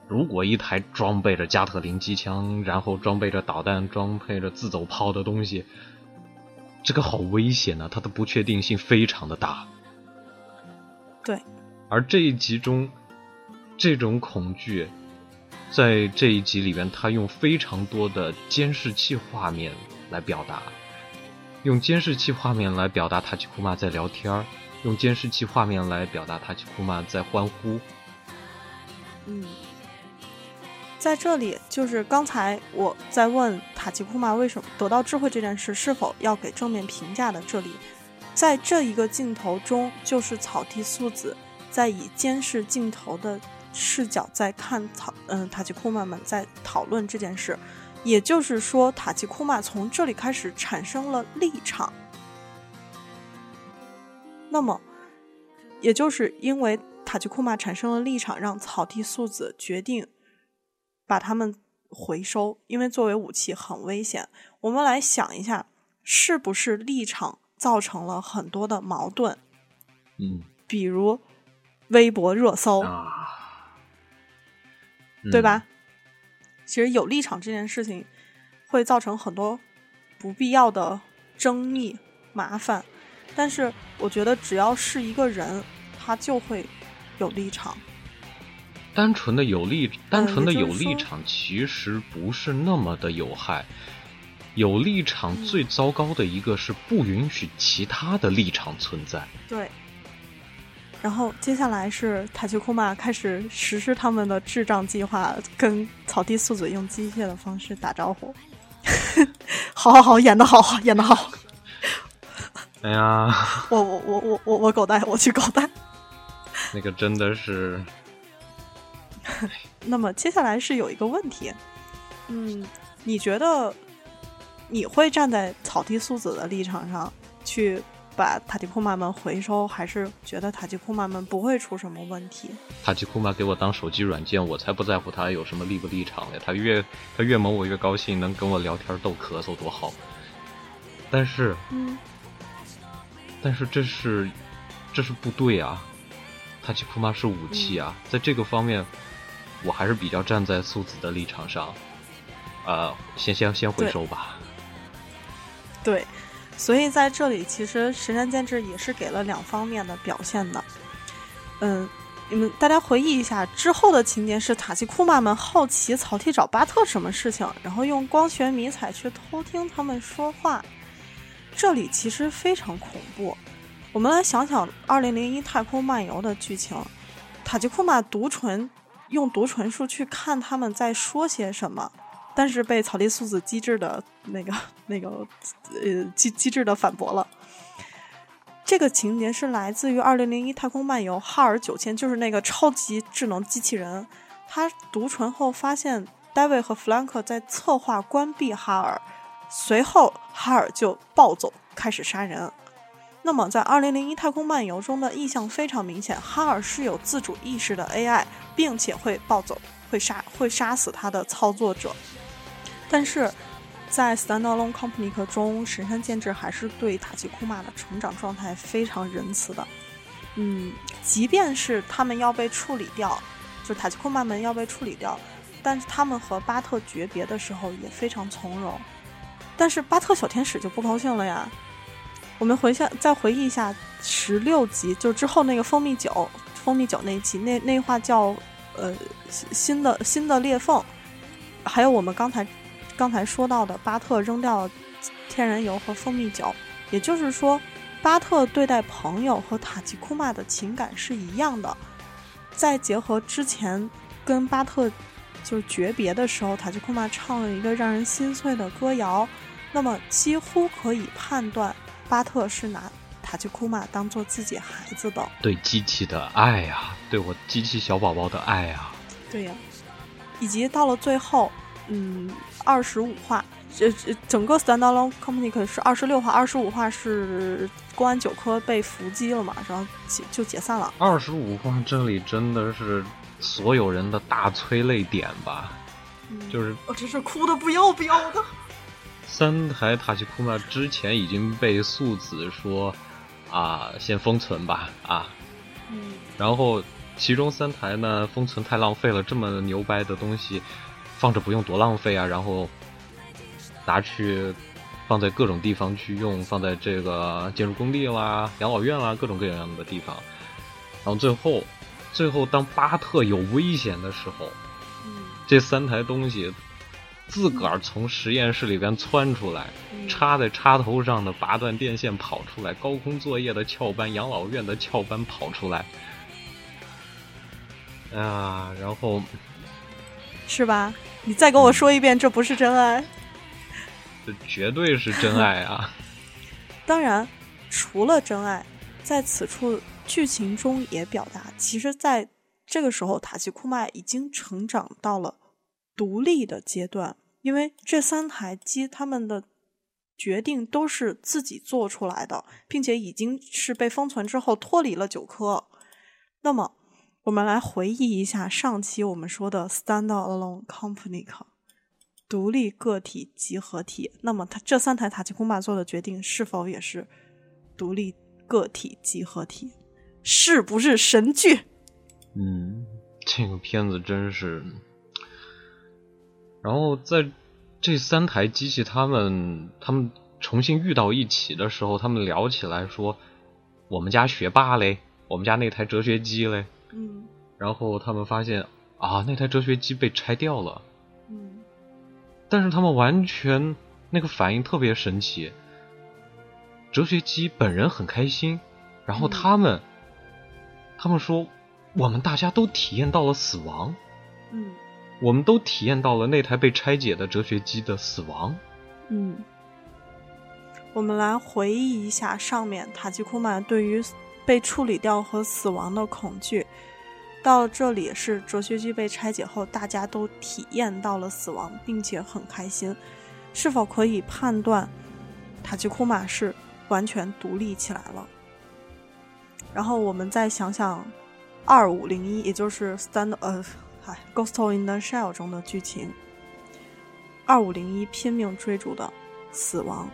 如果一台装备着加特林机枪，然后装备着导弹、装配着自走炮的东西，这个好危险啊！它的不确定性非常的大。对，而这一集中，这种恐惧，在这一集里边，他用非常多的监视器画面来表达，用监视器画面来表达塔奇库玛在聊天儿，用监视器画面来表达塔奇库玛在欢呼。嗯，在这里就是刚才我在问塔奇库玛为什么得到智慧这件事是否要给正面评价的，这里在这一个镜头中，就是草地素子在以监视镜头的视角在看草嗯塔奇库玛们在讨论这件事，也就是说塔奇库玛从这里开始产生了立场。那么，也就是因为塔吉库玛产生了立场，让草地素子决定把他们回收，因为作为武器很危险。我们来想一下，是不是立场造成了很多的矛盾？嗯比如微博热搜，啊，对吧？其实有立场这件事情会造成很多不必要的争议、麻烦，但是我觉得只要是一个人，他就会有立场。单纯的有立，单纯的有立场其实不是那么的有害。有立场最糟糕的一个是不允许其他的立场存在。对。然后接下来是塔奇库玛开始实施他们的智障计划，跟草地素子用机械的方式打招呼。好好好，演的好，演的好。哎呀，我我我我我我狗带，我去狗带。那个真的是，那么接下来是有一个问题，嗯，你觉得你会站在草地素子的立场上去把塔吉库玛们回收，还是觉得塔吉库玛们不会出什么问题？塔吉库玛给我当手机软件，我才不在乎他有什么立不立场呢。他越他越萌，我越高兴，能跟我聊天逗咳嗽多好。但是，嗯，但是这是这是部队啊，塔奇库玛是武器啊，在这个方面，我还是比较站在素子的立场上。呃，先先先回收吧。对，所以在这里其实神山健治也是给了两方面的表现的。嗯，你们大家回忆一下之后的情节是塔奇库玛们好奇草剃找巴特什么事情，然后用光学迷彩去偷听他们说话。这里其实非常恐怖。我们来想想《二零零一太空漫游》的剧情，塔吉库玛读唇用读唇术去看他们在说些什么，但是被草地素子机智的那个那个呃机机智的反驳了。这个情节是来自于《二零零一太空漫游》哈尔九千，就是那个超级智能机器人。他读唇后发现戴维和弗兰克在策划关闭哈尔，随后哈尔就暴走开始杀人。那么在《二零零一太空漫游》中的意象非常明显，哈尔是有自主意识的 AI，并且会暴走，会杀会杀死他的操作者。但是在《Standalone Company》中，神山健治还是对塔奇库玛的成长状态非常仁慈的。嗯，即便是他们要被处理掉，就塔奇库玛们要被处理掉，但是他们和巴特诀别的时候也非常从容。但是巴特小天使就不高兴了呀。我们回想再回忆一下十六集，就之后那个蜂蜜酒，蜂蜜酒那一集，那那话叫呃新的新的裂缝，还有我们刚才刚才说到的巴特扔掉天然油和蜂蜜酒，也就是说，巴特对待朋友和塔吉库玛的情感是一样的。再结合之前跟巴特就是诀别的时候，塔吉库玛唱了一个让人心碎的歌谣，那么几乎可以判断。巴特是拿塔吉库玛当做自己孩子的，对机器的爱呀、对我机器小宝宝的爱呀、对呀、以及到了最后，嗯，二十五话，这这整个 Standalone Company 是二十六话，二十五话是公安九科被伏击了嘛，然后解就解散了。二十五话这里真的是所有人的大催泪点吧，就是我真是哭的不要不要的。三台塔奇库玛之前已经被素子说啊，先封存吧啊，嗯，然后其中三台呢封存太浪费了，这么牛掰的东西放着不用多浪费啊，然后拿去放在各种地方去用，放在这个建筑工地啦、养老院啦各种各样的地方，然后最后最后当巴特有危险的时候，嗯。这三台东西自个儿从实验室里边窜出来，嗯插在插头上的拔断电线跑出来，高空作业的翘班、养老院的翘班跑出来，啊，然后是吧？你再跟我说一遍，这不是真爱。这绝对是真爱啊！当然，除了真爱，在此处剧情中也表达，其实在这个时候，塔奇库麦已经成长到了独立的阶段，因为这三台机他们的决定都是自己做出来的，并且已经是被封存之后脱离了九科。那么，我们来回忆一下上期我们说的 “standalone company” 独立个体集合体。那么，它这三台塔奇库玛做的决定是否也是独立个体集合体？是不是神剧？嗯，这个片子真是。然后在这三台机器，他们他们重新遇到一起的时候，他们聊起来说：“我们家学霸嘞，我们家那台哲学机嘞。”嗯然后他们发现啊，那台哲学机被拆掉了，嗯但是他们完全那个反应特别神奇。哲学机本人很开心，然后嗯他们、他们说，我们大家都体验到了死亡，嗯我们都体验到了那台被拆解的哲学机的死亡。嗯。我们来回忆一下上面塔吉库玛对于被处理掉和死亡的恐惧。到这里是哲学机被拆解后，大家都体验到了死亡，并且很开心。是否可以判断塔吉库玛是完全独立起来了？然后我们再想想二五零一，也就是《Stand》呃，嗨，《Ghost in the Shell》中的剧情。二五零一拼命追逐的死亡，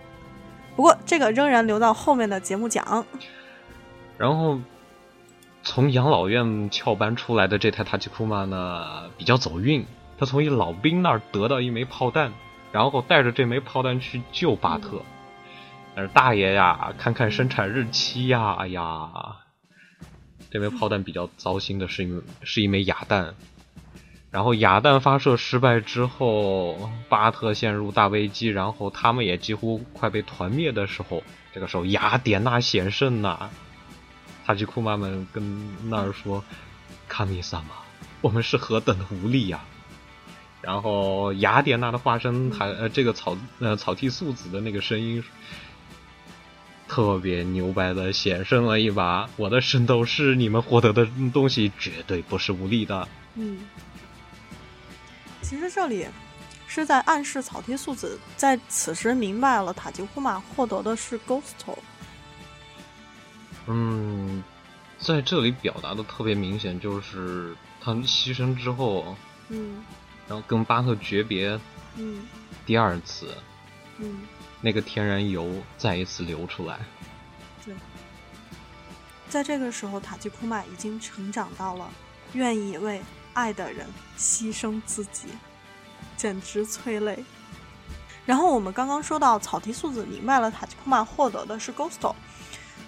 不过这个仍然留到后面的节目讲。然后从养老院翘班出来的这台塔吉库玛呢，比较走运，他从一老兵那儿得到一枚炮弹，然后带着这枚炮弹去救巴特。但是大爷呀，看看生产日期呀，哎呀，这枚炮弹比较糟心的是一枚是一枚哑弹。然后哑弹发射失败之后，巴特陷入大危机，然后他们也几乎快被团灭的时候，这个时候雅典娜险胜呐、塔吉库玛们跟那儿说：“卡米萨玛，我们是何等的无力呀、然后雅典娜的化身还呃这个草呃草剃素子的那个声音，特别牛掰的险胜了一把。我的圣斗士，你们获得的东西绝对不是无力的。嗯，其实这里是在暗示草剃素子在此时明白了塔吉库玛获得的是 Ghosto。嗯，在这里表达的特别明显，就是他们牺牲之后，嗯然后跟巴特诀别嗯第二次，嗯，那个天然油再一次流出来。对。在这个时候，塔吉库玛已经成长到了愿意为爱的人牺牲自己，简直催泪。然后我们刚刚说到草剃素子明白了塔吉库玛获得的是 Ghost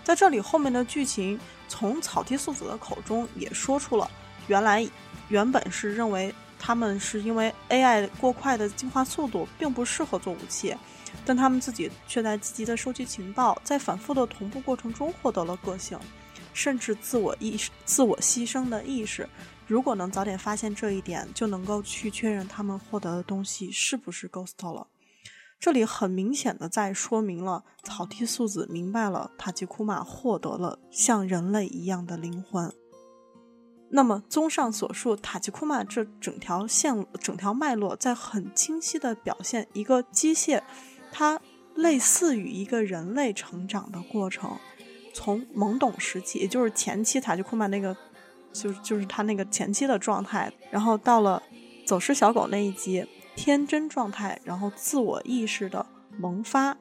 在这里后面的剧情从草剃素子的口中也说出了，原来原本是认为他们是因为 AI 过快的进化速度并不适合做武器，但他们自己却在积极的收集情报，在反复的同步过程中获得了个性，甚至自我意识、自我牺牲的意识。如果能早点发现这一点，就能够去确认他们获得的东西是不是 Ghost 了。这里很明显的在说明了草剃素子明白了塔吉库玛获得了像人类一样的灵魂。那么，综上所述，塔吉库玛这整条线、整条脉络在很清晰的表现一个机械，它类似于一个人类成长的过程，从懵懂时期，也就是前期塔吉库玛那个，就是就是他那个前期的状态，然后到了走失小狗那一集，天真状态，然后自我意识的萌发，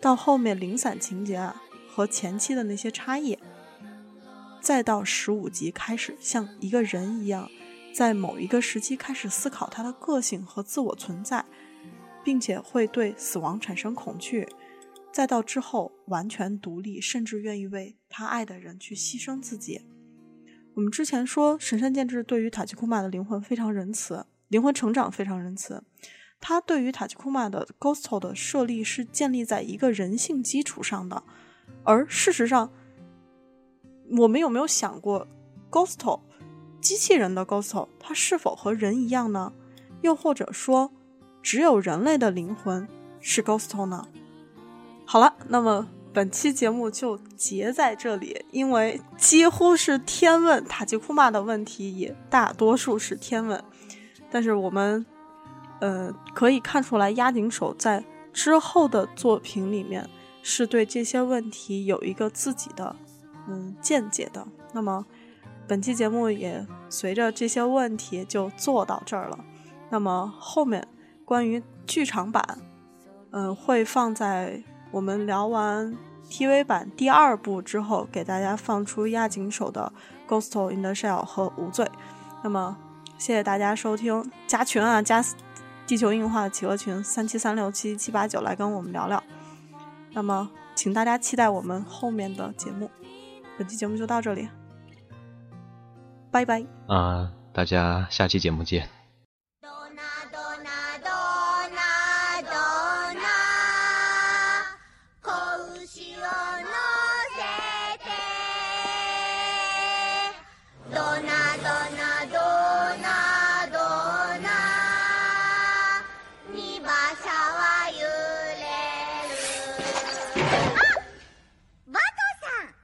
到后面零散情节啊和前期的那些差异。再到十五集开始像一个人一样，在某一个时期开始思考他的个性和自我存在，并且会对死亡产生恐惧，再到之后完全独立，甚至愿意为他爱的人去牺牲自己。我们之前说神山健治对于塔奇库玛的灵魂非常仁慈，灵魂成长非常仁慈。他对于塔奇库玛的 GHOST 的设立是建立在一个人性基础上的，而事实上，我们有没有想过 GHOST，机器人的 GHOST，它是否和人一样呢？又或者说，只有人类的灵魂是 Ghosto 呢？好了，那么本期节目就结在这里，因为几乎是天问，塔吉库玛的问题也大多数是天问，但是我们。呃，可以看出来，押井守在之后的作品里面是对这些问题有一个自己的嗯见解的。那么，本期节目也随着这些问题就做到这儿了。那么后面关于剧场版，嗯，会放在我们聊完 TV 版第二部之后，给大家放出押井守的《Ghost in the Shell》和《无罪》。那么，谢谢大家收听，加群啊，加。地球硬化的企鹅群三七三六七七八九来跟我们聊聊，那么请大家期待我们后面的节目。本期节目就到这里，拜拜啊！大家下期节目见。